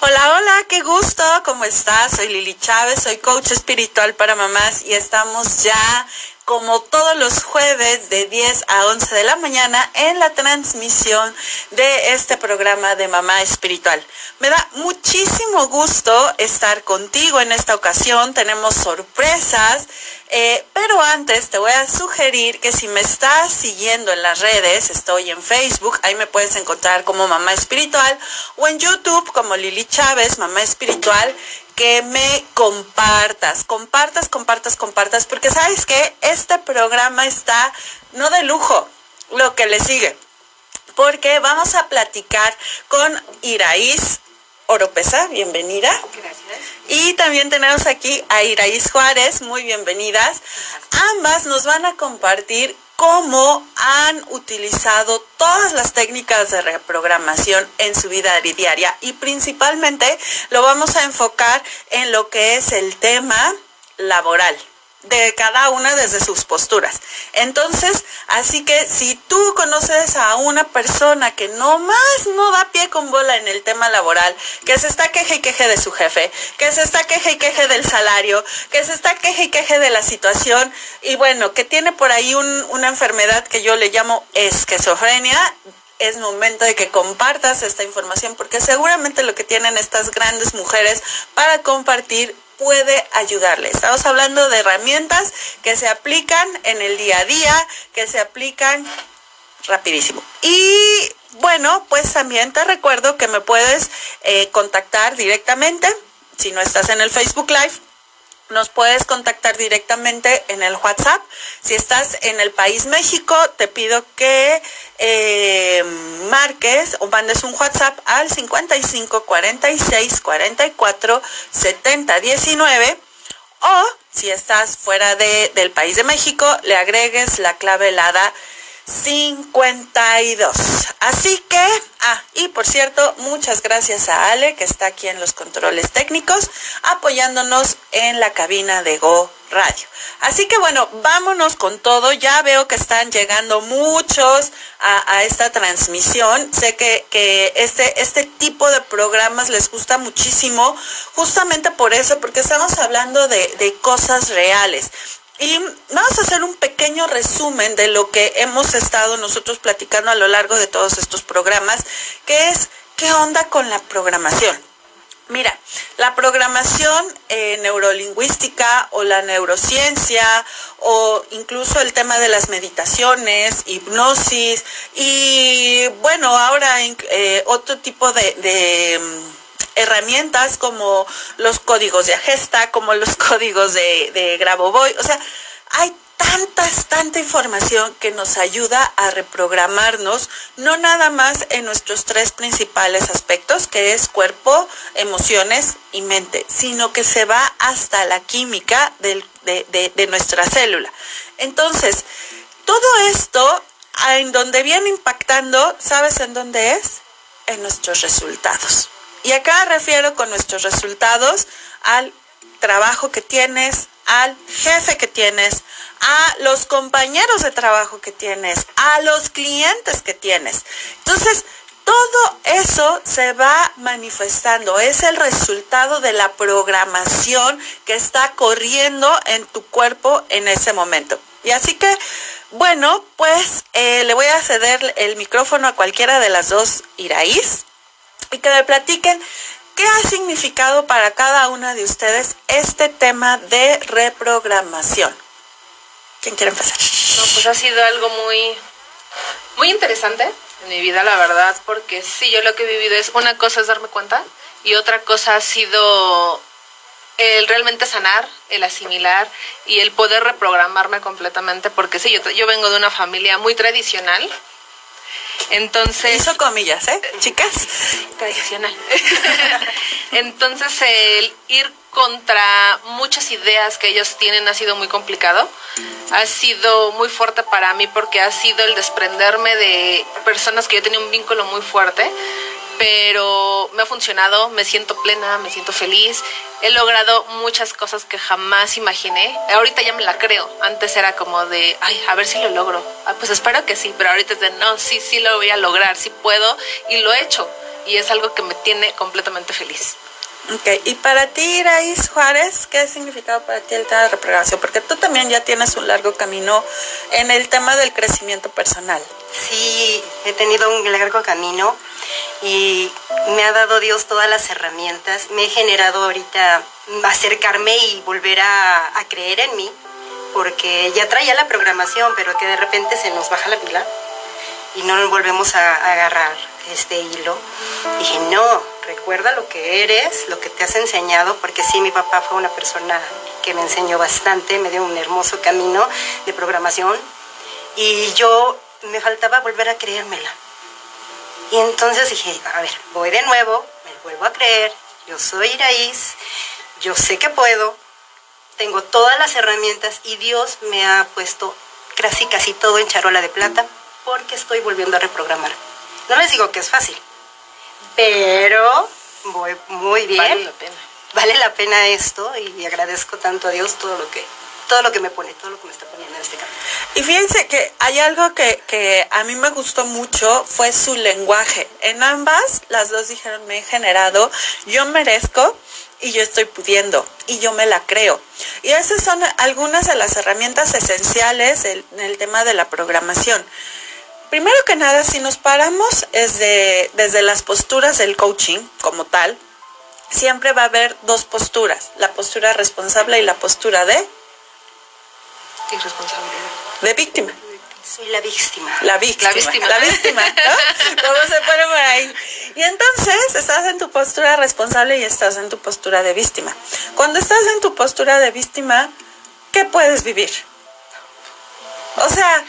Hola, hola, qué gusto, ¿cómo estás? Soy Lili Chávez, soy coach espiritual para mamás y estamos ya como todos los jueves de 10 a 11 de la mañana en la transmisión de este programa de Mamá Espiritual. Me da muchísimo gusto estar contigo en esta ocasión, tenemos sorpresas, eh, pero antes te voy a sugerir que si me estás siguiendo en las redes, estoy en Facebook, ahí me puedes encontrar como Mamá Espiritual, o en YouTube como Lili Chávez, Mamá Espiritual, que me compartas, compartas, compartas, compartas, porque sabes que este programa está no de lujo, lo que le sigue, porque vamos a platicar con Iraís Oropesa, bienvenida. Gracias. Y también tenemos aquí a Iraís Juárez, muy bienvenidas. Ambas nos van a compartir cómo han utilizado todas las técnicas de reprogramación en su vida diaria. Y principalmente lo vamos a enfocar en lo que es el tema laboral de cada una desde sus posturas. Entonces, así que si tú conoces a una persona que no más no da pie con bola en el tema laboral, que se está queje y queje de su jefe, que se está queje y queje del salario, que se está queje y queje de la situación, y bueno, que tiene por ahí una enfermedad que yo le llamo esquizofrenia, es momento de que compartas esta información porque seguramente lo que tienen estas grandes mujeres para compartir puede ayudarle. Estamos hablando de herramientas que se aplican en el día a día, que se aplican rapidísimo. Y bueno, pues también te recuerdo que me puedes eh, contactar directamente si no estás en el Facebook Live nos puedes contactar directamente en el WhatsApp. Si estás en el país México, te pido que eh, marques o mandes un WhatsApp al 55 46 44 70 19 o si estás fuera de, del país de México, le agregues la clave helada 52. Así que, ah, y por cierto, muchas gracias a Ale, que está aquí en los controles técnicos, apoyándonos en la cabina de Go Radio. Así que bueno, vámonos con todo. Ya veo que están llegando muchos a, esta transmisión. Sé que, que, este, este tipo de programas les gusta muchísimo, justamente por eso, porque estamos hablando de, de cosas reales. Y vamos a hacer un pequeño resumen de lo que hemos estado nosotros platicando a lo largo de todos estos programas, que es qué onda con la programación. Mira, la programación eh, neurolingüística o la neurociencia o incluso el tema de las meditaciones, hipnosis y bueno, ahora eh, otro tipo de herramientas como los códigos de Agesta, como los códigos de, de. O sea, hay tantas, tanta información que nos ayuda a reprogramarnos, no nada más en nuestros tres principales aspectos, que es cuerpo, emociones y mente, sino que se va hasta la química de nuestra célula. Entonces, todo esto, en donde viene impactando, ¿sabes en dónde es? En nuestros resultados. Y acá refiero con nuestros resultados al trabajo que tienes, al jefe que tienes, a los compañeros de trabajo que tienes, a los clientes que tienes. Entonces, todo eso se va manifestando, es el resultado de la programación que está corriendo en tu cuerpo en ese momento. Y así que, bueno, pues eh, le voy a ceder el micrófono a cualquiera de las dos Iraís y que me platiquen qué ha significado para cada una de ustedes este tema de reprogramación. ¿Quién quiere empezar? No, pues ha sido algo muy, muy interesante en mi vida, la verdad, porque sí, yo lo que he vivido es una cosa es darme cuenta y otra cosa ha sido el realmente sanar, el asimilar y el poder reprogramarme completamente, porque sí, yo, yo vengo de una familia muy tradicional, entonces. Hizo comillas, ¿eh? Chicas. Tradicional. Entonces, el ir contra muchas ideas que ellos tienen ha sido muy complicado. Ha sido muy fuerte para mí porque ha sido el desprenderme de personas que yo tenía un vínculo muy fuerte pero me ha funcionado, me siento plena, me siento feliz, he logrado muchas cosas que jamás imaginé. Ahorita ya me la creo, antes era como de, ay, a ver si lo logro. Ah, pues espero que sí, pero ahorita es de, no, sí, sí lo voy a lograr, sí puedo y lo he hecho y es algo que me tiene completamente feliz. Ok, y para ti, Iraís Juárez, ¿qué ha significado para ti el tema de reprogramación? Porque tú también ya tienes un largo camino en el tema del crecimiento personal. Sí, he tenido un largo camino y me ha dado Dios todas las herramientas. Me he generado ahorita acercarme y volver a, creer en mí, porque ya traía la programación, pero que de repente se nos baja la pila y no volvemos a agarrar este hilo. Dije, no, recuerda lo que eres, lo que te has enseñado, porque sí, mi papá fue una persona que me enseñó bastante, me dio un hermoso camino de programación y yo me faltaba volver a creérmela. Y entonces dije, a ver, voy de nuevo, me vuelvo a creer, yo soy Iraíz, yo sé que puedo, tengo todas las herramientas y Dios me ha puesto casi casi todo en charola de plata porque estoy volviendo a reprogramar. No les digo que es fácil, pero voy muy bien. Vale la pena. Vale la pena esto y agradezco tanto a Dios todo lo que todo lo que me pone, todo lo que me está poniendo en este camino. Y fíjense que hay algo que, que a mí me gustó mucho, fue su lenguaje. En ambas, las dos dijeron, me he generado, yo merezco y yo estoy pudiendo y yo me la creo. Y esas son algunas de las herramientas esenciales en el tema de la programación. Primero que nada, si nos paramos desde, desde las posturas del coaching como tal, siempre va a haber dos posturas, la postura responsable y la postura de... Irresponsabilidad. De víctima. Soy la víctima. La víctima. La víctima. La víctima, ¿no? ¿Cómo se pone por ahí? Y entonces estás en tu postura responsable y estás en tu postura de víctima. Cuando estás en tu postura de víctima, ¿qué puedes vivir? O sea,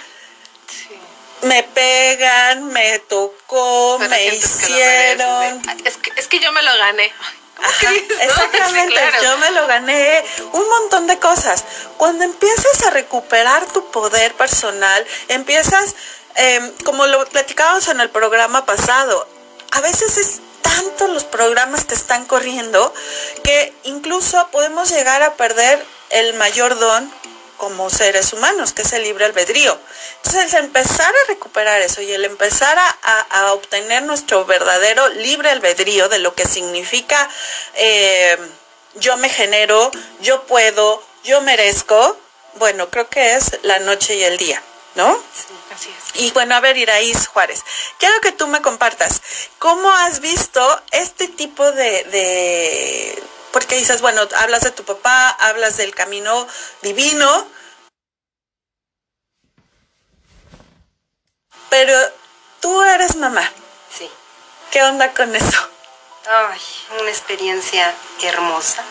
me pegan, me tocó, Pero me que hicieron. Es que, es que yo me lo gané. Ajá, Sí, exactamente, claro. yo me lo gané, un montón de cosas. Cuando empiezas a recuperar tu poder personal, empiezas, eh, como lo platicábamos en el programa pasado, a veces es tanto los programas que están corriendo que incluso podemos llegar a perder el mayor don como seres humanos, que es el libre albedrío. Entonces, el empezar a recuperar eso y el empezar a, a- a obtener nuestro verdadero libre albedrío de lo que significa eh, yo me genero, yo puedo, yo merezco, bueno, creo que es la noche y el día, ¿no? Así es. Y bueno, a ver, Iraíz Juárez, quiero que tú me compartas, ¿cómo has visto este tipo de, de- porque dices, bueno, hablas de tu papá, hablas del camino divino, pero tú eres mamá, Sí. ¿qué onda con eso? Ay, una experiencia hermosa.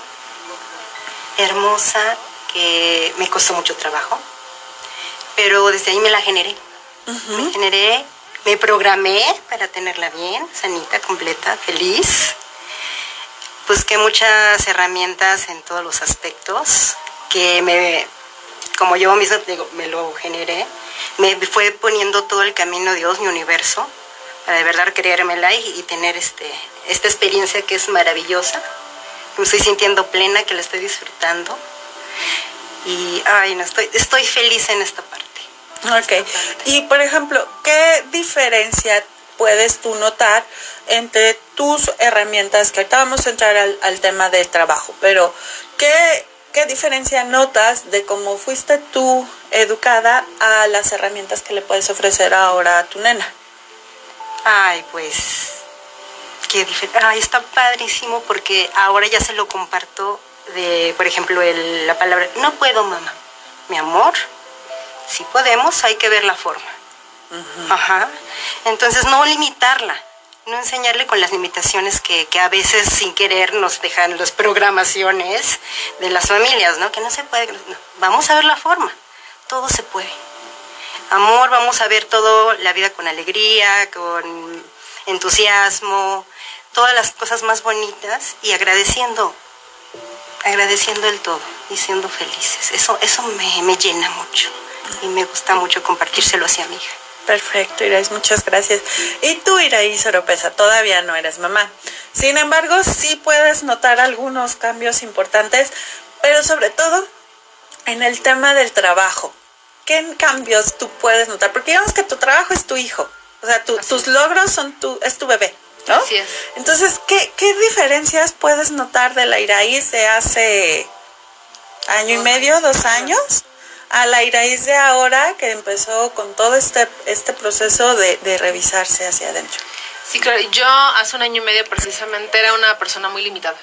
Hermosa que me costó mucho trabajo. Pero desde ahí me la generé. Me generé, me programé para tenerla bien, sanita, completa, feliz. Busqué muchas herramientas en todos los aspectos que me, como yo misma digo, me lo generé. Me fue poniendo todo el camino Dios, mi universo, para de verdad creérmela y, y tener este, esta experiencia que es maravillosa. Me estoy sintiendo plena, que la estoy disfrutando. Y, ay, no, estoy, estoy feliz en esta parte. Ok. Y por ejemplo, ¿qué diferencia puedes tú notar entre tus herramientas, que ahorita vamos a entrar al, al tema del trabajo, pero ¿qué, ¿qué diferencia notas de cómo fuiste tú educada a las herramientas que le puedes ofrecer ahora a tu nena? Ay, pues, qué. Ay, está padrísimo porque ahora ya se lo comparto de, por ejemplo, el- la palabra, no puedo, mamá. Mi amor, si podemos, hay que ver la forma. Ajá. Entonces, no limitarla, no enseñarle con las limitaciones que, que a veces sin querer nos dejan las programaciones de las familias, ¿no? Que no se puede. Vamos a ver la forma, todo se puede. Amor, vamos a ver todo, la vida con alegría, con entusiasmo, todas las cosas más bonitas y agradeciendo, agradeciendo el todo y siendo felices. Eso, eso me, me llena mucho y me gusta mucho compartírselo hacia mi hija. Perfecto, Iraís, muchas gracias. Y tú, Iraís Oropesa, todavía no eres mamá. Sin embargo, sí puedes notar algunos cambios importantes, pero sobre todo en el tema del trabajo. ¿Qué cambios tú puedes notar? Porque digamos que tu trabajo es tu hijo, o sea, tus logros son tu, es tu bebé. ¿no? Así es. Entonces, ¿qué, ¿qué diferencias puedes notar de la Iraís de hace año y medio, dos años? A la Iraís de ahora que empezó con todo este, este proceso de, de revisarse hacia adentro. Sí, claro. Yo hace un año y medio precisamente era una persona muy limitada.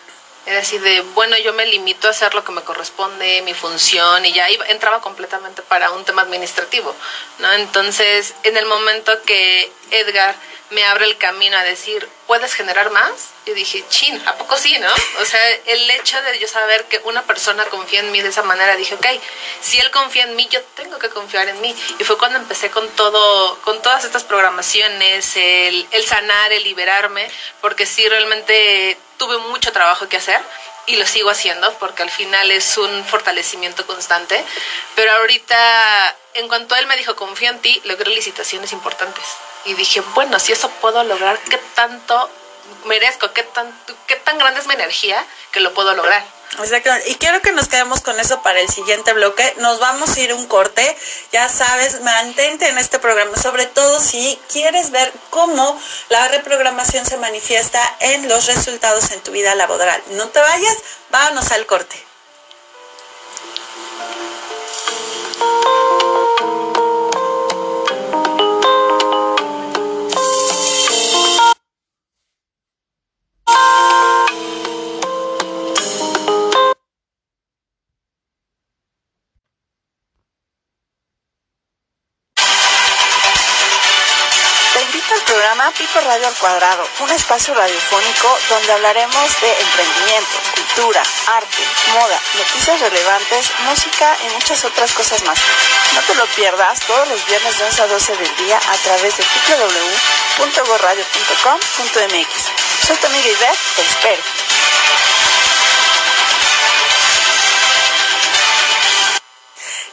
Es decir, de, bueno, yo me limito a hacer lo que me corresponde, mi función, y ya iba, entraba completamente para un tema administrativo, ¿no? Entonces, en el momento que Edgar me abre el camino a decir, ¿puedes generar más? Yo dije, chin, ¿a poco sí, no? O sea, el hecho de yo saber que una persona confía en mí de esa manera, dije, ok, si él confía en mí, yo tengo que confiar en mí. Y fue cuando empecé con todo, con todas estas programaciones, el, el sanar, el liberarme, porque sí, realmente tuve mucho trabajo que hacer y lo sigo haciendo porque al final es un fortalecimiento constante. Pero ahorita, en cuanto él me dijo, confío en ti, logré licitaciones importantes y dije, bueno, si eso puedo lograr, ¿qué tanto merezco? ¿Qué tan, qué tan grande es mi energía que lo puedo lograr? Exacto. Y quiero que nos quedemos con eso para el siguiente bloque. Nos vamos a ir un corte. Ya sabes, mantente en este programa, sobre todo si quieres ver cómo la reprogramación se manifiesta en los resultados en tu vida laboral. No te vayas, vámonos al corte. Al Cuadrado, un espacio radiofónico donde hablaremos de emprendimiento, cultura, arte, moda, noticias relevantes, música y muchas otras cosas más. No te lo pierdas todos los viernes de 11 a 12 del día a través de www.gorradio.com.mx. Soy tu amiga Ivette, te espero.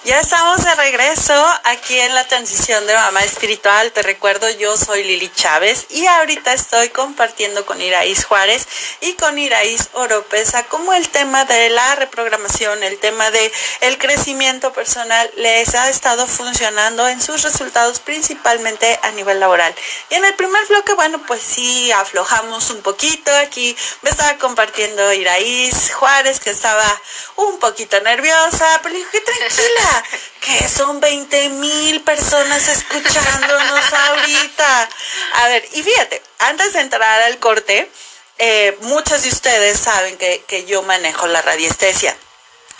Ya estamos de regreso aquí en la transición de mamá espiritual. Te recuerdo, yo soy Lili Chávez y ahorita estoy compartiendo con Iraís Juárez y con Iraís Oropesa como el tema de la reprogramación, el tema de el crecimiento personal les ha estado funcionando en sus resultados principalmente a nivel laboral. Y en el primer bloque, bueno, pues sí, aflojamos un poquito. Aquí me estaba compartiendo Iraís Juárez que estaba un poquito nerviosa, pero dije, tranquila que son 20 mil personas escuchándonos ahorita. A ver, y fíjate, antes de entrar al corte, eh, muchos de ustedes saben que, que yo manejo la radiestesia.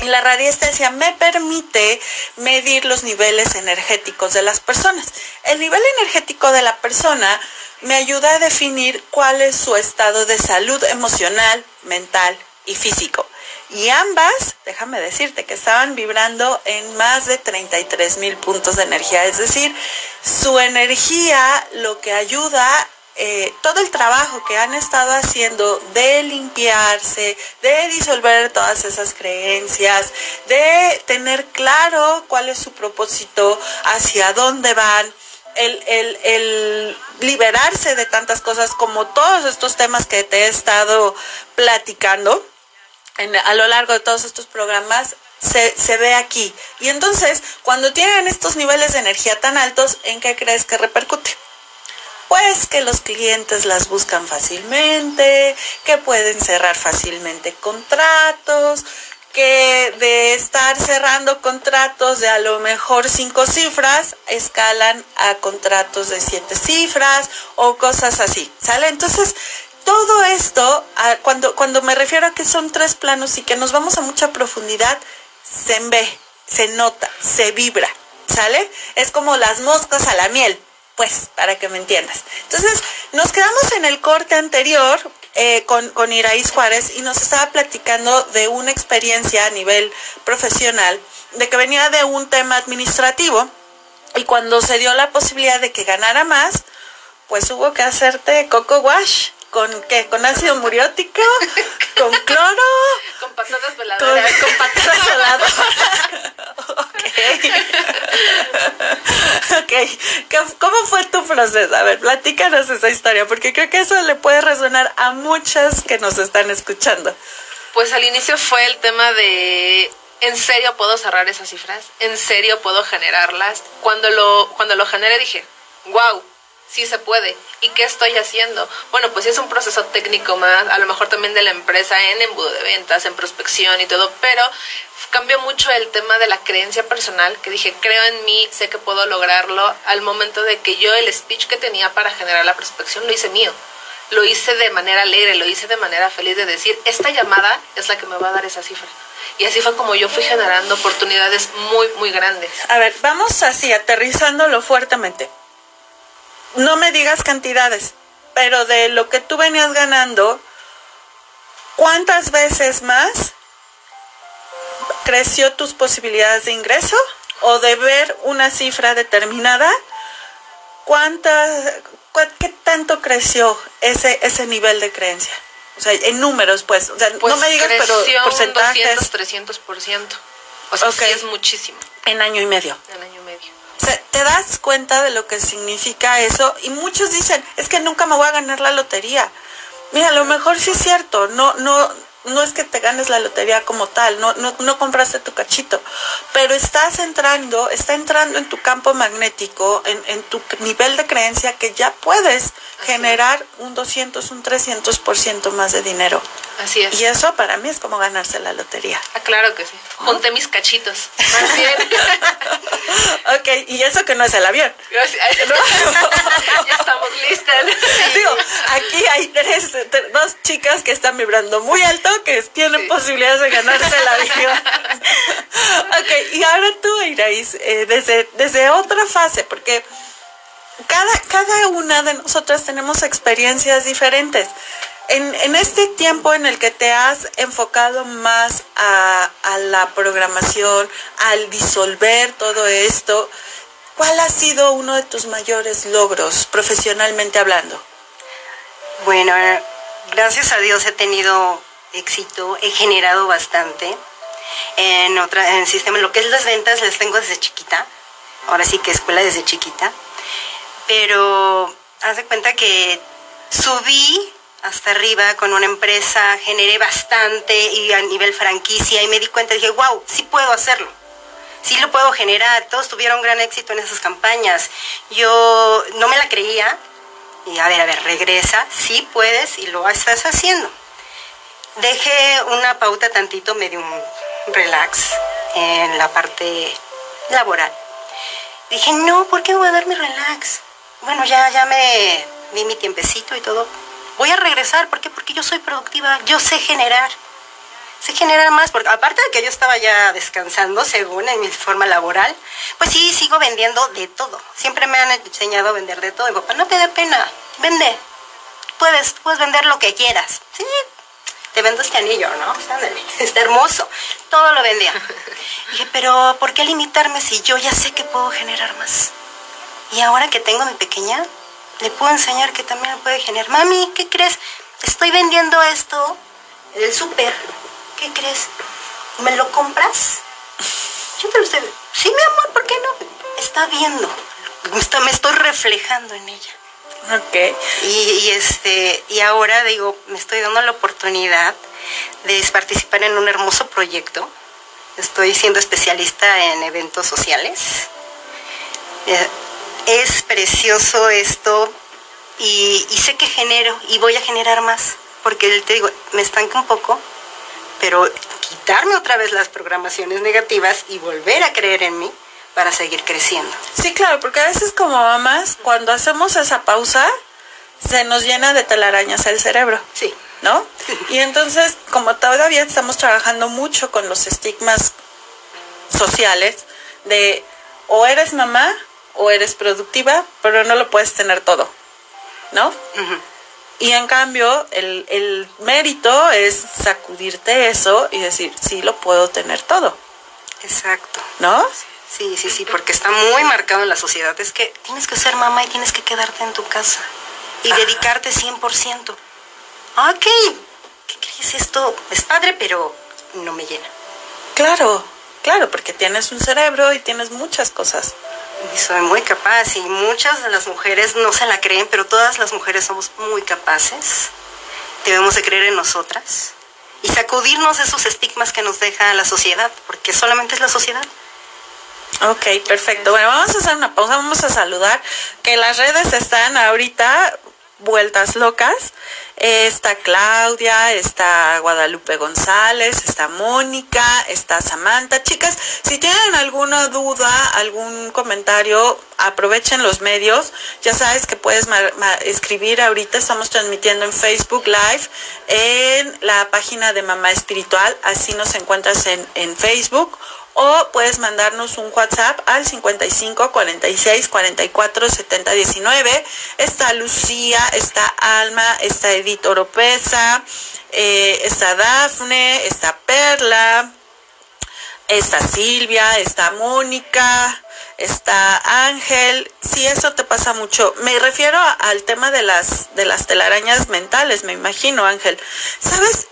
Y la radiestesia me permite medir los niveles energéticos de las personas. El nivel energético de la persona me ayuda a definir cuál es su estado de salud emocional, mental y físico. Y ambas, déjame decirte, que estaban vibrando en más de 33 mil puntos de energía. Es decir, su energía lo que ayuda eh, todo el trabajo que han estado haciendo de limpiarse, de disolver todas esas creencias, de tener claro cuál es su propósito, hacia dónde van, el, el, el, liberarse de tantas cosas como todos estos temas que te he estado platicando a lo largo de todos estos programas se, se, ve aquí. Y entonces, cuando tienen estos niveles de energía tan altos, ¿en qué crees que repercute? Pues que los clientes las buscan fácilmente, que pueden cerrar fácilmente contratos, que de estar cerrando contratos de a lo mejor cinco cifras, escalan a contratos de siete cifras o cosas así, ¿sale? Entonces, todo esto, cuando, cuando me refiero a que son tres planos y que nos vamos a mucha profundidad, se ve, se nota, se vibra, ¿sale? Es como las moscas a la miel, pues, para que me entiendas. Entonces, nos quedamos en el corte anterior eh, con, con Iraís Juárez y nos estaba platicando de una experiencia a nivel profesional, de que venía de un tema administrativo y cuando se dio la posibilidad de que ganara más, pues hubo que hacerte coco wash ¿Con qué? ¿Con ácido muriótico? ¿Con cloro? Con patatas veladoras. Con, con patatas veladoras. ok. ok, ¿cómo fue tu proceso? A ver, platícanos esa historia, porque creo que eso le puede resonar a muchas que nos están escuchando. Pues al inicio fue el tema de ¿en serio puedo cerrar esas cifras? ¿En serio puedo generarlas? Cuando lo, cuando lo generé dije, wow, sí se puede. ¿Y qué estoy haciendo? Bueno, pues es un proceso técnico más, a lo mejor también de la empresa en embudo de ventas, en prospección y todo, pero cambió mucho el tema de la creencia personal, que dije, creo en mí, sé que puedo lograrlo, al momento de que yo el speech que tenía para generar la prospección lo hice mío. Lo hice de manera alegre, lo hice de manera feliz de decir, esta llamada es la que me va a dar esa cifra. Y así fue como yo fui generando oportunidades muy, muy grandes. A ver, vamos así, aterrizándolo fuertemente. No me digas cantidades, pero de lo que tú venías ganando, ¿cuántas veces más creció tus posibilidades de ingreso o de ver una cifra determinada? ¿Cuántas, ¿Qué tanto creció ese, ese nivel de creencia? O sea, en números, pues. O sea, pues no me digas, pero porcentajes. 200, 300%. O sea, sí es muchísimo. En año y medio. En año sea, te das cuenta de lo que significa eso y muchos dicen, es que nunca me voy a ganar la lotería. Mira, a lo mejor sí es cierto, no, no, no es que te ganes la lotería como tal, no, no, no compraste tu cachito, pero estás entrando, está entrando en tu campo magnético, en, en tu nivel de creencia que ya puedes generar un 200, un 300% más de dinero. Así es. Y eso para mí es como ganarse la lotería. Ah, claro que sí. Junté mis cachitos. Ok, y eso que no es el avión. ya estamos listas. Digo, aquí hay tres, dos chicas que están vibrando muy alto que tienen posibilidades de ganarse el avión. ok, y ahora tú, Irais, eh, desde, desde otra fase, porque cada, cada una de nosotras tenemos experiencias diferentes. En, este tiempo en el que te has enfocado más a, la programación, al disolver todo esto, ¿cuál ha sido uno de tus mayores logros profesionalmente hablando? Bueno, gracias a Dios he tenido éxito, he generado bastante. En otra, en sistema, lo que es las ventas las tengo desde chiquita. Ahora sí que escuela desde chiquita. Pero haz de cuenta que subí hasta arriba con una empresa, generé bastante y a nivel franquicia y me di cuenta, dije, wow, sí puedo hacerlo. Sí lo puedo generar. Todos tuvieron gran éxito en esas campañas. Yo no me la creía. Y a ver, a ver, regresa. Sí puedes y lo estás haciendo dejé una pauta tantito medio relax en la parte laboral. Dije, no, ¿por qué voy a darme relax? Bueno, ya, ya me di mi tiempecito y todo. Voy a regresar, ¿por qué? Porque yo soy productiva, yo sé generar. Sé generar más, porque aparte de que yo estaba ya descansando, según en mi forma laboral, pues sí, sigo vendiendo de todo. Siempre me han enseñado a vender de todo. Y papá, no te dé pena, vende. Puedes, puedes vender lo que quieras. Sí, te vendo este anillo, ¿no? está hermoso. Todo lo vendía. dije, pero ¿por qué limitarme si yo ya sé que puedo generar más? Y ahora que tengo a mi pequeña, le puedo enseñar que también puede generar. Mami, ¿qué crees? Estoy vendiendo esto del súper. ¿Qué crees? ¿Me lo compras? Yo te lo estoy... Sí, mi amor, ¿por qué no? Está viendo. Me estoy reflejando en ella. Ok. Y, este, y ahora digo, me estoy dando la oportunidad de participar en un hermoso proyecto. Estoy siendo especialista en eventos sociales. Eh, es precioso esto y, y, sé que genero y voy a generar más, porque te digo, me estanca un poco, pero quitarme otra vez las programaciones negativas y volver a creer en mí para seguir creciendo. Sí, claro, porque a veces como mamás, cuando hacemos esa pausa, se nos llena de telarañas el cerebro. Sí. ¿No? Y entonces, como todavía estamos trabajando mucho con los estigmas sociales de o eres mamá o eres productiva, pero no lo puedes tener todo, ¿no? Y en cambio, el, el mérito es sacudirte eso y decir, sí, lo puedo tener todo. Exacto. ¿No? Sí, sí, sí, porque está muy marcado en la sociedad. Es que tienes que ser mamá y tienes que quedarte en tu casa y dedicarte 100%. Ok, ¿qué crees esto? Es padre, pero no me llena. Claro, claro, porque tienes un cerebro y tienes muchas cosas. Y soy muy capaz y muchas de las mujeres no se la creen, pero todas las mujeres somos muy capaces. Debemos de creer en nosotras y sacudirnos esos estigmas que nos deja la sociedad, porque solamente es la sociedad. Ok, perfecto. Bueno, vamos a hacer una pausa, vamos a saludar, que las redes están ahorita vueltas locas. Está Claudia, está Guadalupe González, está Mónica, está Samantha. Chicas, si tienen alguna duda, algún comentario, aprovechen los medios. Ya sabes que puedes escribir ahorita. Estamos transmitiendo en Facebook Live, en la página de Mamá Espiritual. Así nos encuentras en, en Facebook o puedes mandarnos un WhatsApp al 55 46 44 70 19. Está Lucía, está Alma, está Edith Oropesa, eh, está Dafne, está Perla, está Silvia, está Mónica, está Ángel. Si eso te pasa mucho, me refiero al tema de las de las telarañas mentales, me imagino, Ángel. ¿Sabes?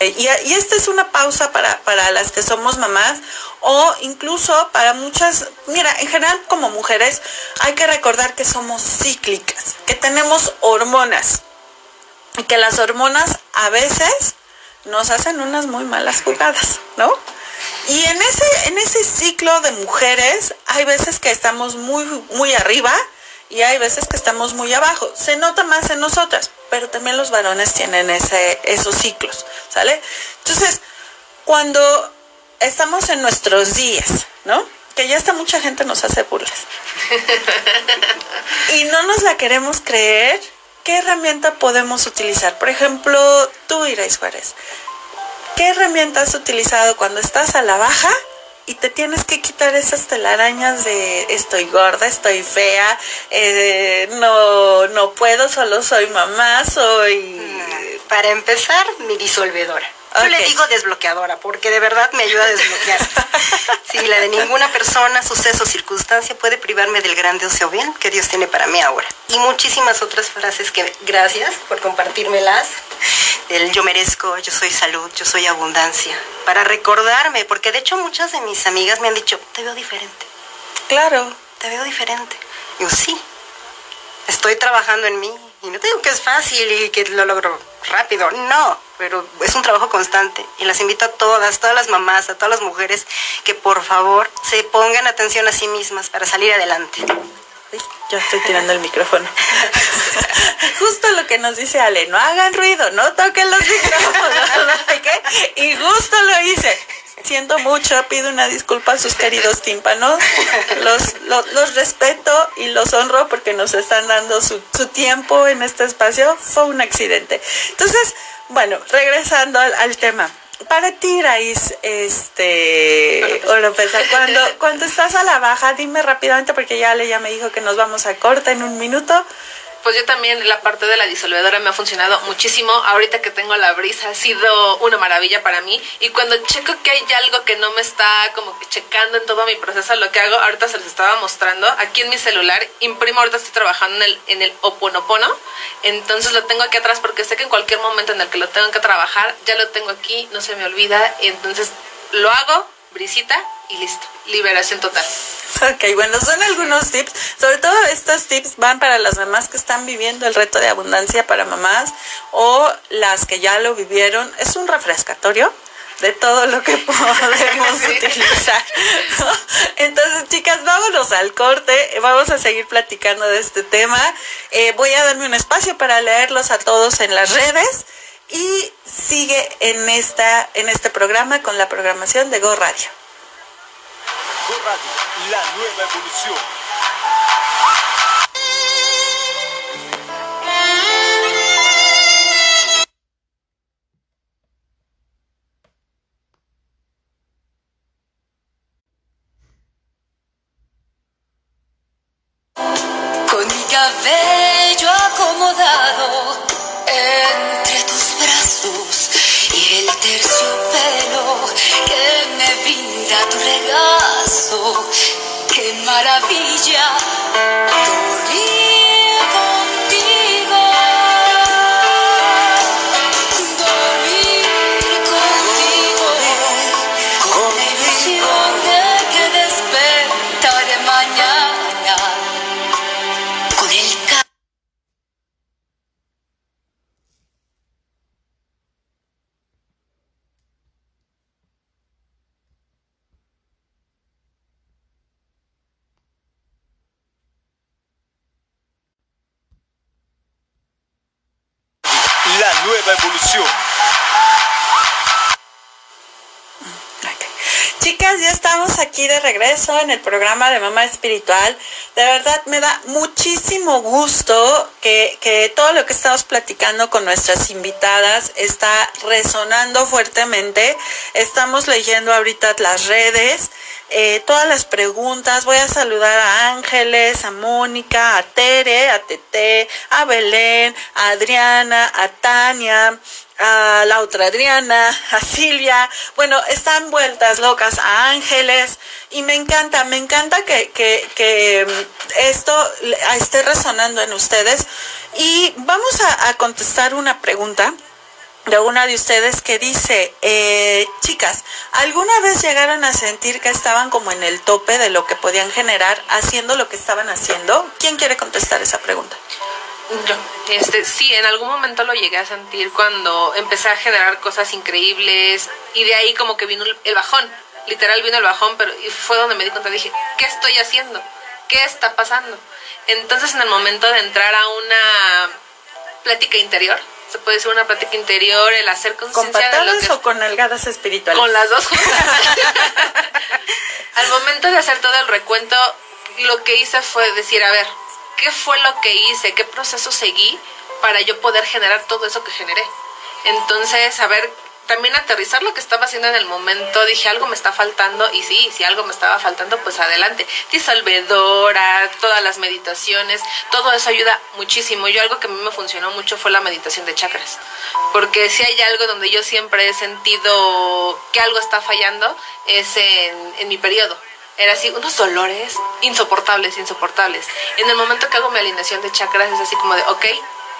Y, esta es una pausa para, para las que somos mamás o incluso para muchas, mira, en general como mujeres hay que recordar que somos cíclicas, que tenemos hormonas y que las hormonas a veces nos hacen unas muy malas jugadas, ¿no? Y en ese, en ese ciclo de mujeres hay veces que estamos muy, muy arriba y hay veces que estamos muy abajo. Se nota más en nosotras, pero también los varones tienen ese, esos ciclos, ¿sale? Entonces, cuando estamos en nuestros días, ¿no? Que ya está mucha gente nos hace burlas. y no nos la queremos creer, ¿qué herramienta podemos utilizar? Por ejemplo, tú, Irais Juárez, ¿qué herramienta has utilizado cuando estás a la baja y te tienes que quitar esas telarañas de estoy gorda, estoy fea, eh, no, no puedo, solo soy mamá, soy... Para empezar, mi disolvedora. Yo le digo desbloqueadora porque de verdad me ayuda a desbloquear. sí, la de ninguna persona, suceso, circunstancia puede privarme del gran deseo bien que Dios tiene para mí ahora. Y muchísimas otras frases que gracias por compartírmelas. El yo merezco, yo soy salud, yo soy abundancia. Para recordarme, porque de hecho muchas de mis amigas me han dicho, te veo diferente. Claro. Te veo diferente. Y yo sí, estoy trabajando en mí. Y no te digo que es fácil y que lo logro rápido, no, pero es un trabajo constante. Y las invito a todas, todas las mamás, a todas las mujeres, que por favor se pongan atención a sí mismas para salir adelante. Yo estoy tirando el micrófono. justo lo que nos dice Ale, no hagan ruido, no toquen los micrófonos. y justo lo hice. Siento mucho, pido una disculpa a sus queridos tímpanos. Los, los, respeto y los honro porque nos están dando su, su, tiempo en este espacio. Fue un accidente. Entonces, bueno, regresando al tema para ti, Raíz, este, Oropesa, cuando, cuando estás a la baja, dime rápidamente, porque ya le ya me dijo que nos vamos a corta en un minuto. Pues yo también la parte de la disolvedora me ha funcionado muchísimo. Ahorita que tengo la brisa ha sido una maravilla para mí. Y cuando checo que hay algo que no me está como que checando en todo mi proceso, lo que hago, ahorita se les estaba mostrando, aquí en mi celular, imprimo, ahorita estoy trabajando en el, en el Oponopono. Entonces lo tengo aquí atrás porque sé que en cualquier momento en el que lo tengo que trabajar, ya lo tengo aquí, no se me olvida. Entonces lo hago, brisita y listo. Liberación total. Ok, bueno, son algunos tips. Sobre todo estos tips van para las mamás que están viviendo el reto de abundancia para mamás o las que ya lo vivieron. Es un refrescatorio de todo lo que podemos utilizar. Entonces, chicas, vámonos al corte. Vamos a seguir platicando de este tema. Eh, voy a darme un espacio para leerlos a todos en las redes y sigue en esta en este programa con la programación de Go Radio. La nueva evolución. Con mi cabello acomodado entre tus brazos y el terciopelo que me brinda tu regazo. ¡Qué maravilla! De regreso en el programa de Mamá Espiritual. De verdad me da muchísimo gusto que, que, todo lo que estamos platicando con nuestras invitadas está resonando fuertemente. Estamos leyendo ahorita las redes, eh, todas las preguntas. Voy a saludar a Ángeles, a Mónica, a Tere, a Tete, a Belén, a Adriana, a Tania, a la otra Adriana, a Silvia, bueno, están vueltas locas a Ángeles y me encanta, me encanta que, que, que esto esté resonando en ustedes y vamos a, a, contestar una pregunta de una de ustedes que dice, eh, chicas, ¿alguna vez llegaron a sentir que estaban como en el tope de lo que podían generar haciendo lo que estaban haciendo? ¿Quién quiere contestar esa pregunta? Yo, este, sí, en algún momento lo llegué a sentir cuando empecé a generar cosas increíbles y de ahí como que vino el bajón, literal vino el bajón, pero y fue donde me di cuenta, dije, ¿qué estoy haciendo? ¿Qué está pasando? Entonces en el momento de entrar a una plática interior, se puede decir una plática interior, el hacer conciencia ¿Con patadas o con algadas espirituales? Con las dos Al momento de hacer todo el recuento, lo que hice fue decir, a ver, qué fue lo que hice, qué proceso seguí para yo poder generar todo eso que generé. Entonces, a ver, también aterrizar lo que estaba haciendo en el momento, dije algo me está faltando y sí, si algo me estaba faltando, pues adelante. Disolvedora, todas las meditaciones, todo eso ayuda muchísimo. Yo algo que a mí me funcionó mucho fue la meditación de chakras, porque si hay algo donde yo siempre he sentido que algo está fallando, es en, en mi periodo era así, unos dolores insoportables, insoportables. En el momento que hago mi alineación de chakras es así como de, ok,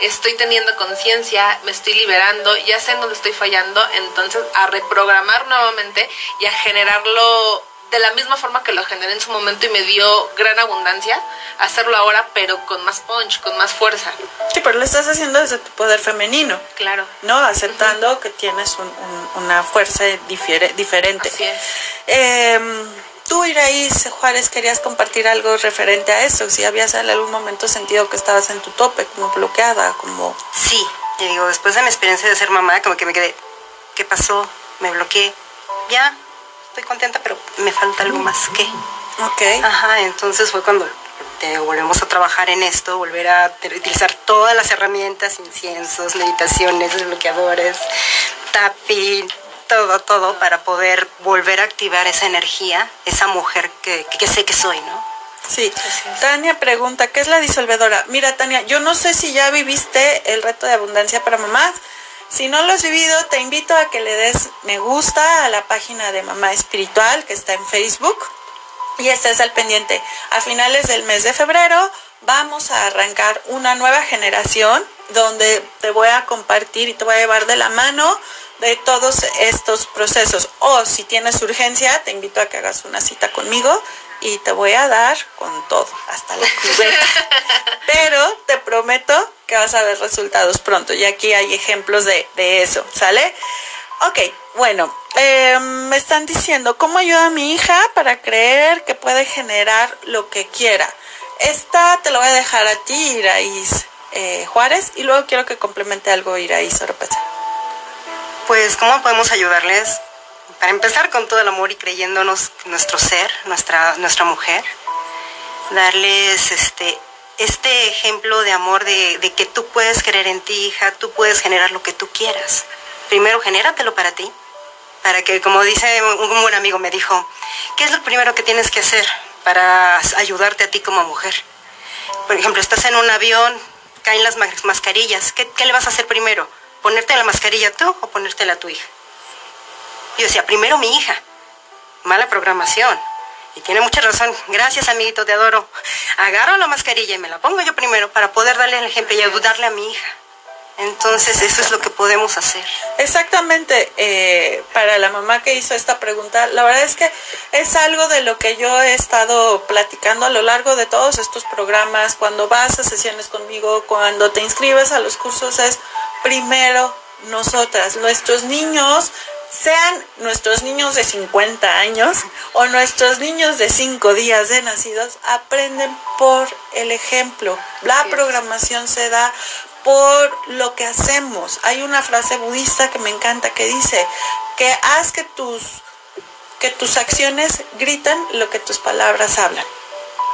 estoy teniendo conciencia, me estoy liberando, ya sé en dónde estoy fallando, entonces a reprogramar nuevamente y a generarlo de la misma forma que lo generé en su momento y me dio gran abundancia, hacerlo ahora, pero con más punch, con más fuerza. Sí, pero lo estás haciendo desde tu poder femenino. Claro. ¿No? Aceptando uh -huh. que tienes un, un, una fuerza difiere, diferente. Así es. Eh, Tú, Iraís Juárez, querías compartir algo referente a eso, si habías en algún momento sentido que estabas en tu tope, como bloqueada, como... Sí, te digo, después de mi experiencia de ser mamá, como que me quedé, ¿qué pasó? Me bloqueé. Ya, estoy contenta, pero me falta algo más que. Ok. Ajá, entonces fue cuando te volvemos a trabajar en esto, volver a utilizar todas las herramientas, inciensos, meditaciones, desbloqueadores, tapping, todo, todo para poder volver a activar esa energía, esa mujer que, que sé que soy, ¿no? Sí. Tania pregunta, ¿qué es la disolvedora? Mira, Tania, yo no sé si ya viviste el reto de abundancia para mamás. Si no lo has vivido, te invito a que le des me gusta a la página de Mamá Espiritual que está en Facebook y estés al pendiente. A finales del mes de febrero vamos a arrancar una nueva generación donde te voy a compartir y te voy a llevar de la mano de todos estos procesos. O si tienes urgencia, te invito a que hagas una cita conmigo y te voy a dar con todo, hasta la cubeta. Pero te prometo que vas a ver resultados pronto. Y aquí hay ejemplos de, de eso, ¿sale? Ok, bueno, eh, me están diciendo, ¿cómo ayuda a mi hija para creer que puede generar lo que quiera? Esta te lo voy a dejar a ti, Iraís eh, Juárez, y luego quiero que complemente algo Iraís Oropesa. Pues, ¿cómo podemos ayudarles? Para empezar con todo el amor y creyéndonos nuestro ser, nuestra, nuestra mujer, darles este, este ejemplo de amor de, de que tú puedes creer en ti, hija, tú puedes generar lo que tú quieras. Primero, genératelo para ti, para que, como dice un buen amigo, me dijo, ¿qué es lo primero que tienes que hacer para ayudarte a ti como mujer? Por ejemplo, estás en un avión, caen las mascarillas, ¿qué, le vas a hacer primero? ¿Ponerte la mascarilla tú o ponértela a tu hija? Yo decía, primero mi hija. Mala programación. Y tiene mucha razón. Gracias, amiguito, te adoro. Agarro la mascarilla y me la pongo yo primero para poder darle el ejemplo y ayudarle a mi hija. Entonces, eso es lo que podemos hacer. Exactamente, eh, para la mamá que hizo esta pregunta, la verdad es que es algo de lo que yo he estado platicando a lo largo de todos estos programas, cuando vas a sesiones conmigo, cuando te inscribes a los cursos, es primero nosotras, nuestros niños sean nuestros niños de 50 años o nuestros niños de 5 días de nacidos, aprenden por el ejemplo. La programación se da por lo que hacemos. Hay una frase budista que me encanta que dice que haz que tus que tus acciones gritan lo que tus palabras hablan.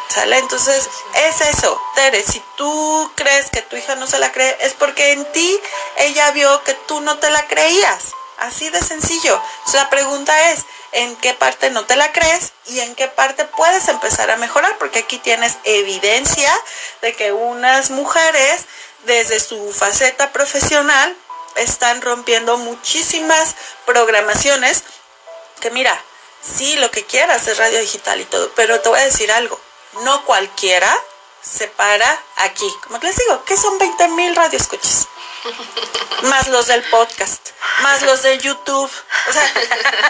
¿Sale? Entonces, es eso, Tere, si tú crees que tu hija no se la cree, es porque en ti ella vio que tú no te la creías. Así de sencillo. la pregunta es, ¿en qué parte no te la crees y en qué parte puedes empezar a mejorar? Porque aquí tienes evidencia de que unas mujeres, desde su faceta profesional, están rompiendo muchísimas programaciones que mira, sí, lo que quieras es radio digital y todo, pero te voy a decir algo, no cualquiera se para aquí. Como les digo, ¿qué son 20 mil radioescuchas? Más los del podcast, más los de YouTube. O sea,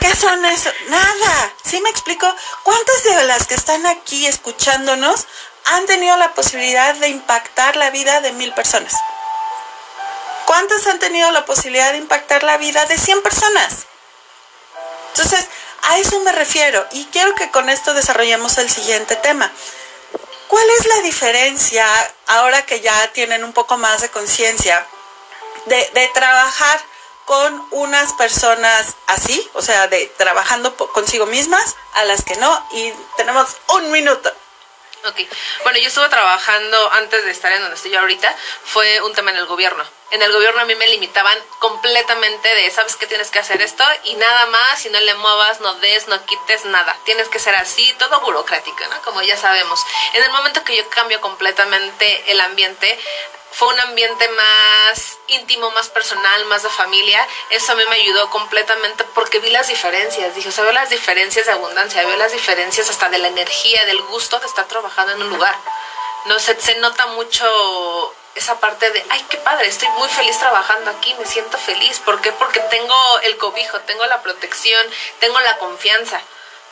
¿qué son eso? Nada. ¿Sí me explico? ¿Cuántas de las que están aquí escuchándonos han tenido la posibilidad de impactar la vida de mil personas? ¿Cuántas han tenido la posibilidad de impactar la vida de 100 personas? Entonces, a eso me refiero y quiero que con esto desarrollemos el siguiente tema. ¿Cuál es la diferencia ahora que ya tienen un poco más de conciencia de, trabajar con unas personas así, o sea, de trabajando consigo mismas, a las que no? Y tenemos un minuto. Ok, bueno, yo estuve trabajando antes de estar en donde estoy yo ahorita, fue un tema en el gobierno. En el gobierno a mí me limitaban completamente de, sabes que tienes que hacer esto y nada más, si no le muevas, no des, no quites nada. Tienes que ser así, todo burocrático, ¿no? Como ya sabemos. En el momento que yo cambio completamente el ambiente, fue un ambiente más íntimo, más personal, más de familia. Eso a mí me ayudó completamente porque vi las diferencias. Dije, o sea, veo las diferencias de abundancia, veo las diferencias hasta de la energía, del gusto de estar trabajando en un lugar. No se, se nota mucho esa parte de, ay, qué padre, estoy muy feliz trabajando aquí, me siento feliz. ¿Por qué? Porque tengo el cobijo, tengo la protección, tengo la confianza.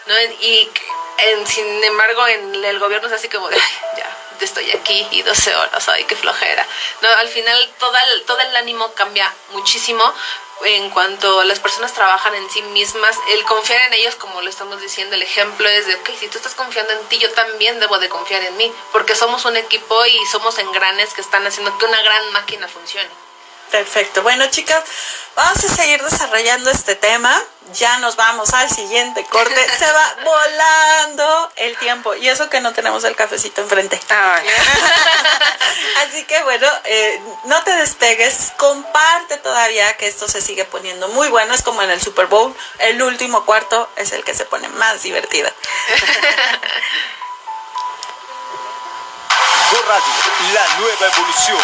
¿No? Y en, sin embargo en el gobierno es así como de, ya, estoy aquí y 12 horas, ay, qué flojera. No, al final todo el, todo el ánimo cambia muchísimo en cuanto las personas trabajan en sí mismas, el confiar en ellos, como lo estamos diciendo, el ejemplo es de, ok, si tú estás confiando en ti, yo también debo de confiar en mí, porque somos un equipo y somos engranes que están haciendo que una gran máquina funcione. Perfecto. Bueno, chicas, vamos a seguir desarrollando este tema. Ya nos vamos al siguiente corte. Se va volando el tiempo. Y eso que no tenemos el cafecito enfrente. Así que bueno, eh, no te despegues. Comparte todavía que esto se sigue poniendo muy bueno. Es como en el Super Bowl. El último cuarto es el que se pone más divertido. la nueva evolución.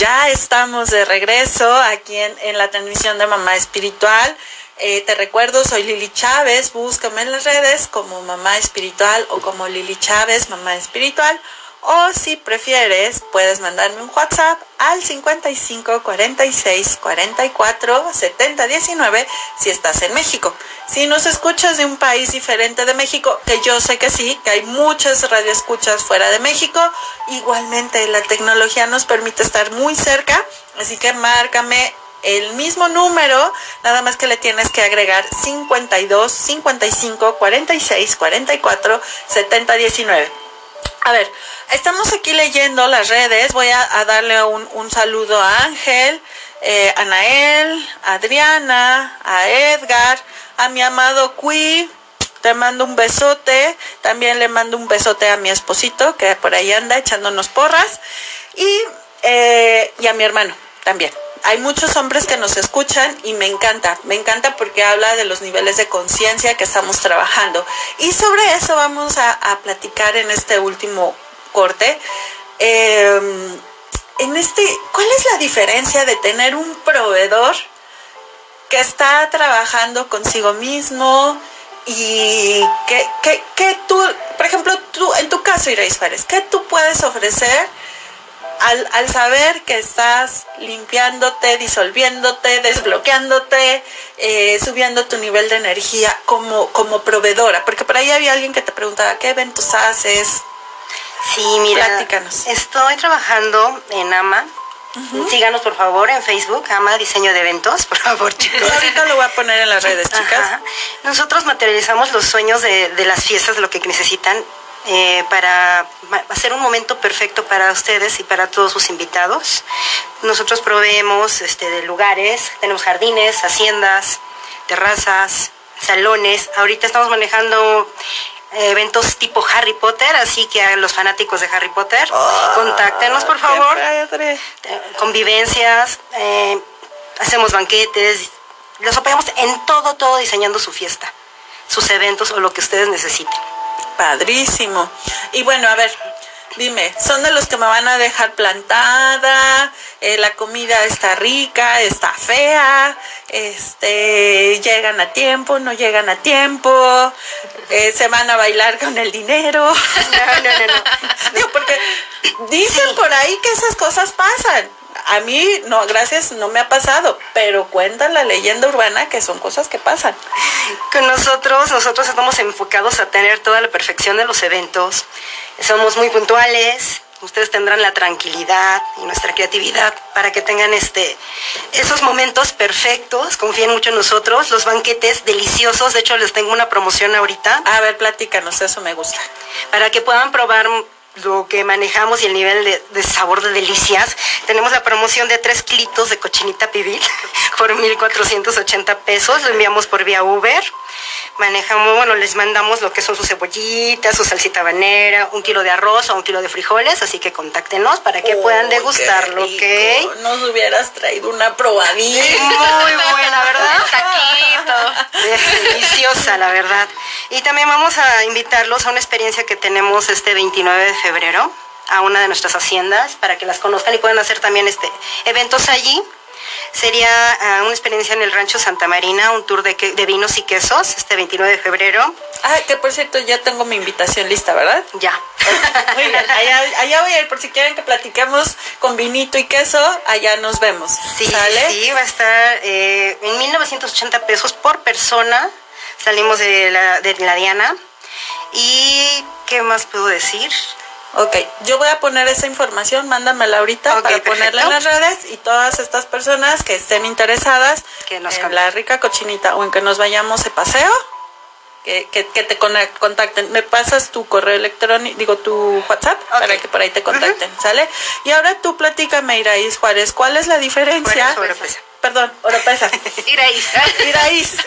Ya estamos de regreso aquí en, la transmisión de Mamá Espiritual. Eh, te recuerdo, soy Lili Chávez, búscame en las redes como Mamá Espiritual o como Lili Chávez, Mamá Espiritual o si prefieres puedes mandarme un WhatsApp al 55 46 44 70 19 si estás en México. Si nos escuchas de un país diferente de México, que yo sé que sí, que hay muchas radioescuchas fuera de México, igualmente la tecnología nos permite estar muy cerca, así que márcame el mismo número, nada más que le tienes que agregar 52 55 46 44 70 19. A ver, estamos aquí leyendo las redes. Voy a, darle un, saludo a Ángel, eh, a Nael, a Adriana, a Edgar, a mi amado Cui. Te mando un besote. También le mando un besote a mi esposito, que por ahí anda echándonos porras. Y, eh, y a mi hermano también hay muchos hombres que nos escuchan y me encanta, me encanta porque habla de los niveles de conciencia que estamos trabajando. Y sobre eso vamos a, platicar en este último corte. Em, en este, ¿cuál es la diferencia de tener un proveedor que está trabajando consigo mismo y que, tú, por ejemplo, tú, en tu caso, Irais Pérez, ¿qué tú puedes ofrecer al, al saber que estás limpiándote, disolviéndote, desbloqueándote, eh, subiendo tu nivel de energía como, como proveedora, porque por ahí había alguien que te preguntaba, ¿qué eventos haces? Sí, mira, Platícanos. estoy trabajando en AMA. Síganos por favor en Facebook, AMA Diseño de Eventos, por favor chicos. Yo ahorita lo voy a poner en las redes, chicas. Ajá. Nosotros materializamos los sueños de, de las fiestas, lo que necesitan eh, para hacer un momento perfecto para ustedes y para todos sus invitados. Nosotros proveemos este, de lugares, tenemos jardines, haciendas, terrazas, salones. Ahorita estamos manejando eh, eventos tipo Harry Potter, así que a los fanáticos de Harry Potter, contáctenos por Ah, favor eh, convivencias, eh, hacemos banquetes, los apoyamos en todo, todo diseñando su fiesta, sus eventos o lo que ustedes necesiten. Padrísimo. Y bueno, a ver, dime, ¿son de los que me van a dejar plantada? Eh, la comida está rica, está fea, este, llegan a tiempo, no llegan a tiempo, eh, se van a bailar con el dinero. No, no, no, no. Digo, porque dicen por ahí que esas cosas pasan. A mí, no, gracias, no me ha pasado, pero cuenta la leyenda urbana que son cosas que pasan. Con nosotros, nosotros estamos enfocados a tener toda la perfección de los eventos. Somos muy puntuales. Ustedes tendrán la tranquilidad y nuestra creatividad para que tengan este esos momentos perfectos. Confíen mucho en nosotros. Los banquetes deliciosos. De hecho, les tengo una promoción ahorita A ver, platícanos, eso me gusta. para que puedan probar lo que manejamos y el nivel de, sabor de delicias. Tenemos la promoción de 3 kilitos de cochinita pibil por 1.480 pesos. Lo enviamos por vía Uber. Manejamos, bueno, les mandamos lo que son sus cebollitas, su salsita habanera, un kilo de arroz o un kilo de frijoles, así que contáctenos para que puedan degustarlo. ¿ok? Nos hubieras traído una probadita. Muy buena, ¿verdad? Taquito. Deliciosa, la verdad. Y también vamos a invitarlos a una experiencia que tenemos este 29 de febrero a una de nuestras haciendas para que las conozcan y puedan hacer también este eventos allí. Sería ah, una experiencia en el rancho Santa Marina, un tour de, que- de vinos y quesos este 29 de febrero. Ah, que por cierto, ya tengo mi invitación lista, ¿verdad? Ya. Muy bien, allá, allá voy a ir, por si quieren que platiquemos con vinito y queso, allá nos vemos. Sí, ¿Sale? sí, va a estar eh, en 1980 pesos por persona. Salimos de la, de la Diana. ¿Y qué más puedo decir? Ok, yo voy a poner esa información, mándamela ahorita para perfecto. ponerla en las redes y todas estas personas que estén interesadas Que nos en la rica cochinita o en que nos vayamos de paseo, que, que, que te contacten. Me pasas tu correo electrónico, digo tu WhatsApp, para que por ahí te contacten, ¿sale? Y ahora tú platícame, Iraís Juárez, ¿cuál es la diferencia? Oropesa. Perdón, Oropesa. Iraís. Iraís.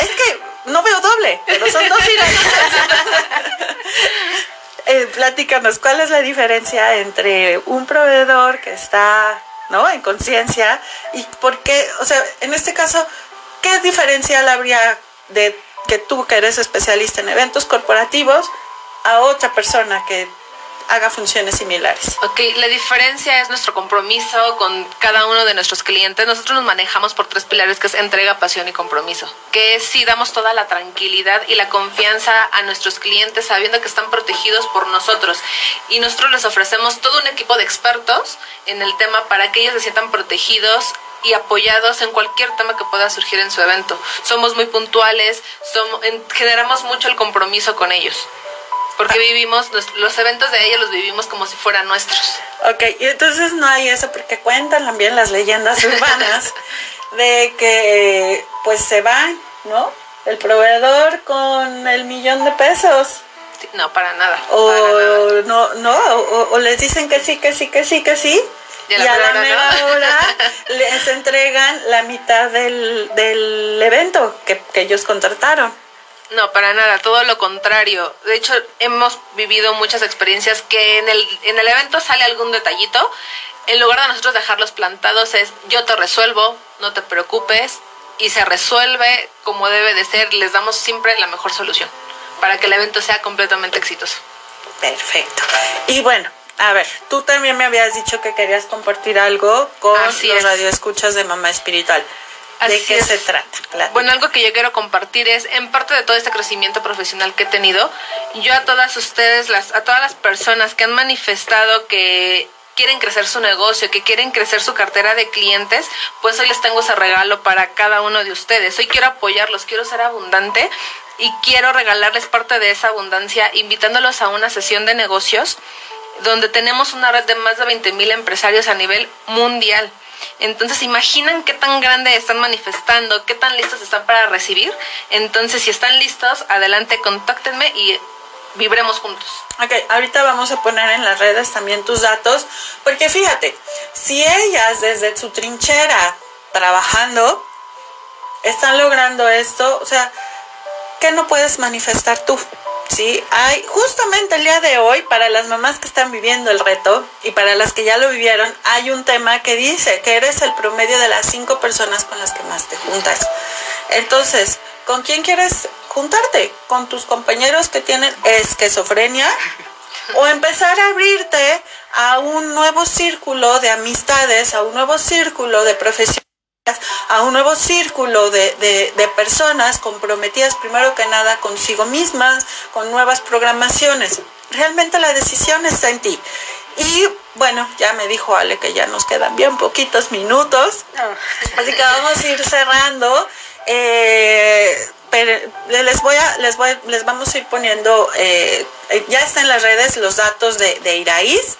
Es que no veo doble, pero son dos Iraís. Eh, platícanos, ¿cuál es la diferencia entre un proveedor que está ¿no? en conciencia y por qué, o sea, en este caso, ¿qué diferencial habría de que tú que eres especialista en eventos corporativos a otra persona que haga funciones similares? Ok, la diferencia es nuestro compromiso con cada uno de nuestros clientes. Nosotros nos manejamos por tres pilares, que es entrega, pasión y compromiso. Que es si damos toda la tranquilidad y la confianza a nuestros clientes sabiendo que están protegidos por nosotros. Y nosotros les ofrecemos todo un equipo de expertos en el tema para que ellos se sientan protegidos y apoyados en cualquier tema que pueda surgir en su evento. Somos muy puntuales, somos, en- generamos mucho el compromiso con ellos. Porque vivimos, los, los eventos de ellos los vivimos como si fueran nuestros. Ok, y entonces no hay eso porque cuentan también las leyendas urbanas de que pues se van, ¿no? El proveedor con el millón de pesos. No, para nada. O para nada. no, no, o, o les dicen que sí, que sí, que sí, que sí. Y Y a la a la mera mera hora, ¿no? hora les entregan la mitad del, del evento que, que ellos contrataron. No, para nada, todo lo contrario. De hecho, hemos vivido muchas experiencias que en el, en el evento sale algún detallito. En lugar de nosotros dejarlos plantados es yo te resuelvo, no te preocupes, y se resuelve como debe de ser. Les damos siempre la mejor solución para que el evento sea completamente exitoso. Perfecto. Y bueno, a ver, tú también me habías dicho que querías compartir algo con Así los es. radioescuchas de Mamá Espiritual. ¿De qué es. se trata? Platica. Bueno, algo que yo quiero compartir es, en parte de todo este crecimiento profesional que he tenido, yo a todas ustedes, las, a todas las personas que han manifestado que quieren crecer su negocio, que quieren crecer su cartera de clientes, pues hoy les tengo ese regalo para cada uno de ustedes. Hoy quiero apoyarlos, quiero ser abundante y quiero regalarles parte de esa abundancia invitándolos a una sesión de negocios donde tenemos una red de más de 20 mil empresarios a nivel mundial. Entonces, imaginan qué tan grande están manifestando, qué tan listos están para recibir. Entonces, si están listos, adelante, contáctenme y vibremos juntos. Ok, ahorita vamos a poner en las redes también tus datos, porque fíjate, si ellas desde su trinchera trabajando están logrando esto, o sea, ¿qué no puedes manifestar tú? Sí, hay justamente el día de hoy, para las mamás que están viviendo el reto y para las que ya lo vivieron, hay un tema que dice que eres el promedio de las cinco personas con las que más te juntas. Entonces, ¿con quién quieres juntarte? ¿Con tus compañeros que tienen esquizofrenia? ¿O empezar a abrirte a un nuevo círculo de amistades, a un nuevo círculo de profesionales? A un nuevo círculo de, de, personas comprometidas primero que nada consigo mismas, con nuevas programaciones. Realmente la decisión está en ti. Y bueno, ya me dijo Ale que ya nos quedan bien poquitos minutos, así que vamos a ir cerrando. Eh, pero les voy a, les voy, les vamos a ir poniendo, eh, ya está en las redes los datos de, de Iraíz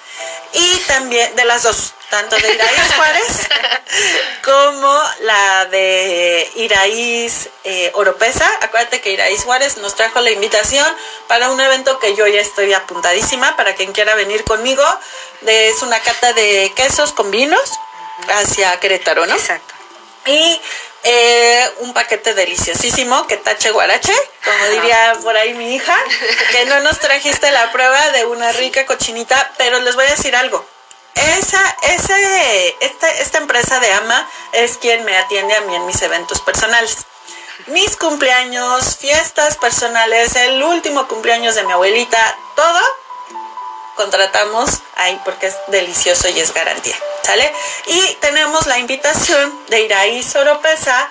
y también de las dos, tanto de Iraíz Juárez como la de Iraíz eh, Oropesa. Acuérdate que Iraíz Juárez nos trajo la invitación para un evento que yo ya estoy apuntadísima para quien quiera venir conmigo. es una cata de quesos con vinos hacia Querétaro, ¿no? Exacto. Y eh, un paquete deliciosísimo que tache guarache, como diría por ahí mi hija, que no nos trajiste la prueba de una rica cochinita, pero les voy a decir algo. Esa, ese, esta, esta empresa de AMA es quien me atiende a mí en mis eventos personales. Mis cumpleaños, fiestas personales, el último cumpleaños de mi abuelita, todo contratamos ahí porque es delicioso y es garantía, ¿sale? Y tenemos la invitación de ir ahí Soropesa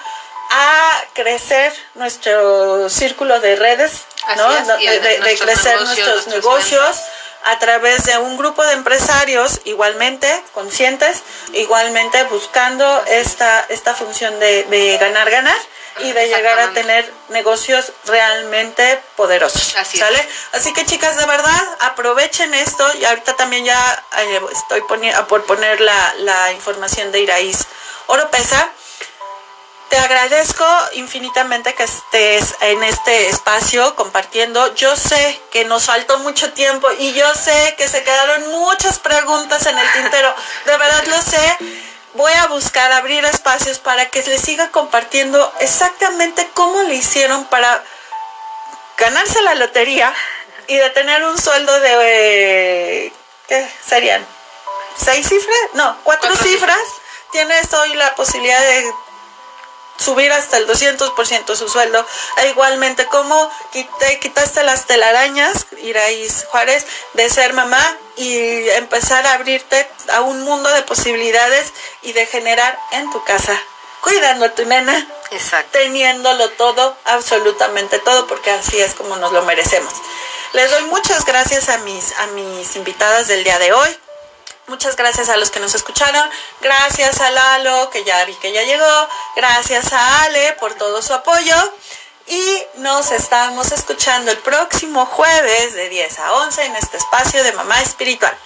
a crecer nuestro círculo de redes, ¿no? de, crecer nuestros negocios a través de un grupo de empresarios igualmente conscientes, igualmente buscando esta, esta función de, de ganar, ganar y de llegar a tener negocios realmente poderosos. Así ¿Sale? Así que chicas, de verdad, aprovechen esto y ahorita también ya eh, estoy poniendo por poner la, la información de Iraíz Oropesa. Te agradezco infinitamente que estés en este espacio compartiendo. Yo sé que nos faltó mucho tiempo y yo sé que se quedaron muchas preguntas en el tintero. De verdad lo sé voy a buscar abrir espacios para que les siga compartiendo exactamente cómo le hicieron para ganarse la lotería y de tener un sueldo de, ¿qué serían? ¿Seis cifras? No, cuatro, cifras. Tienes hoy la posibilidad de subir hasta el 200% su sueldo. E igualmente, quité, quitaste las telarañas, Iraís Juárez, de ser mamá y empezar a abrirte a un mundo de posibilidades y de generar en tu casa, cuidando a tu nena, Exacto. teniéndolo todo, absolutamente todo, porque así es como nos lo merecemos. Les doy muchas gracias a mis, a mis invitadas del día de hoy. Muchas gracias a los que nos escucharon. Gracias a Lalo, que ya que ya llegó. Gracias a Ale por todo su apoyo. Y nos estamos escuchando el próximo jueves de 10 a 11 en este espacio de Mamá Espiritual.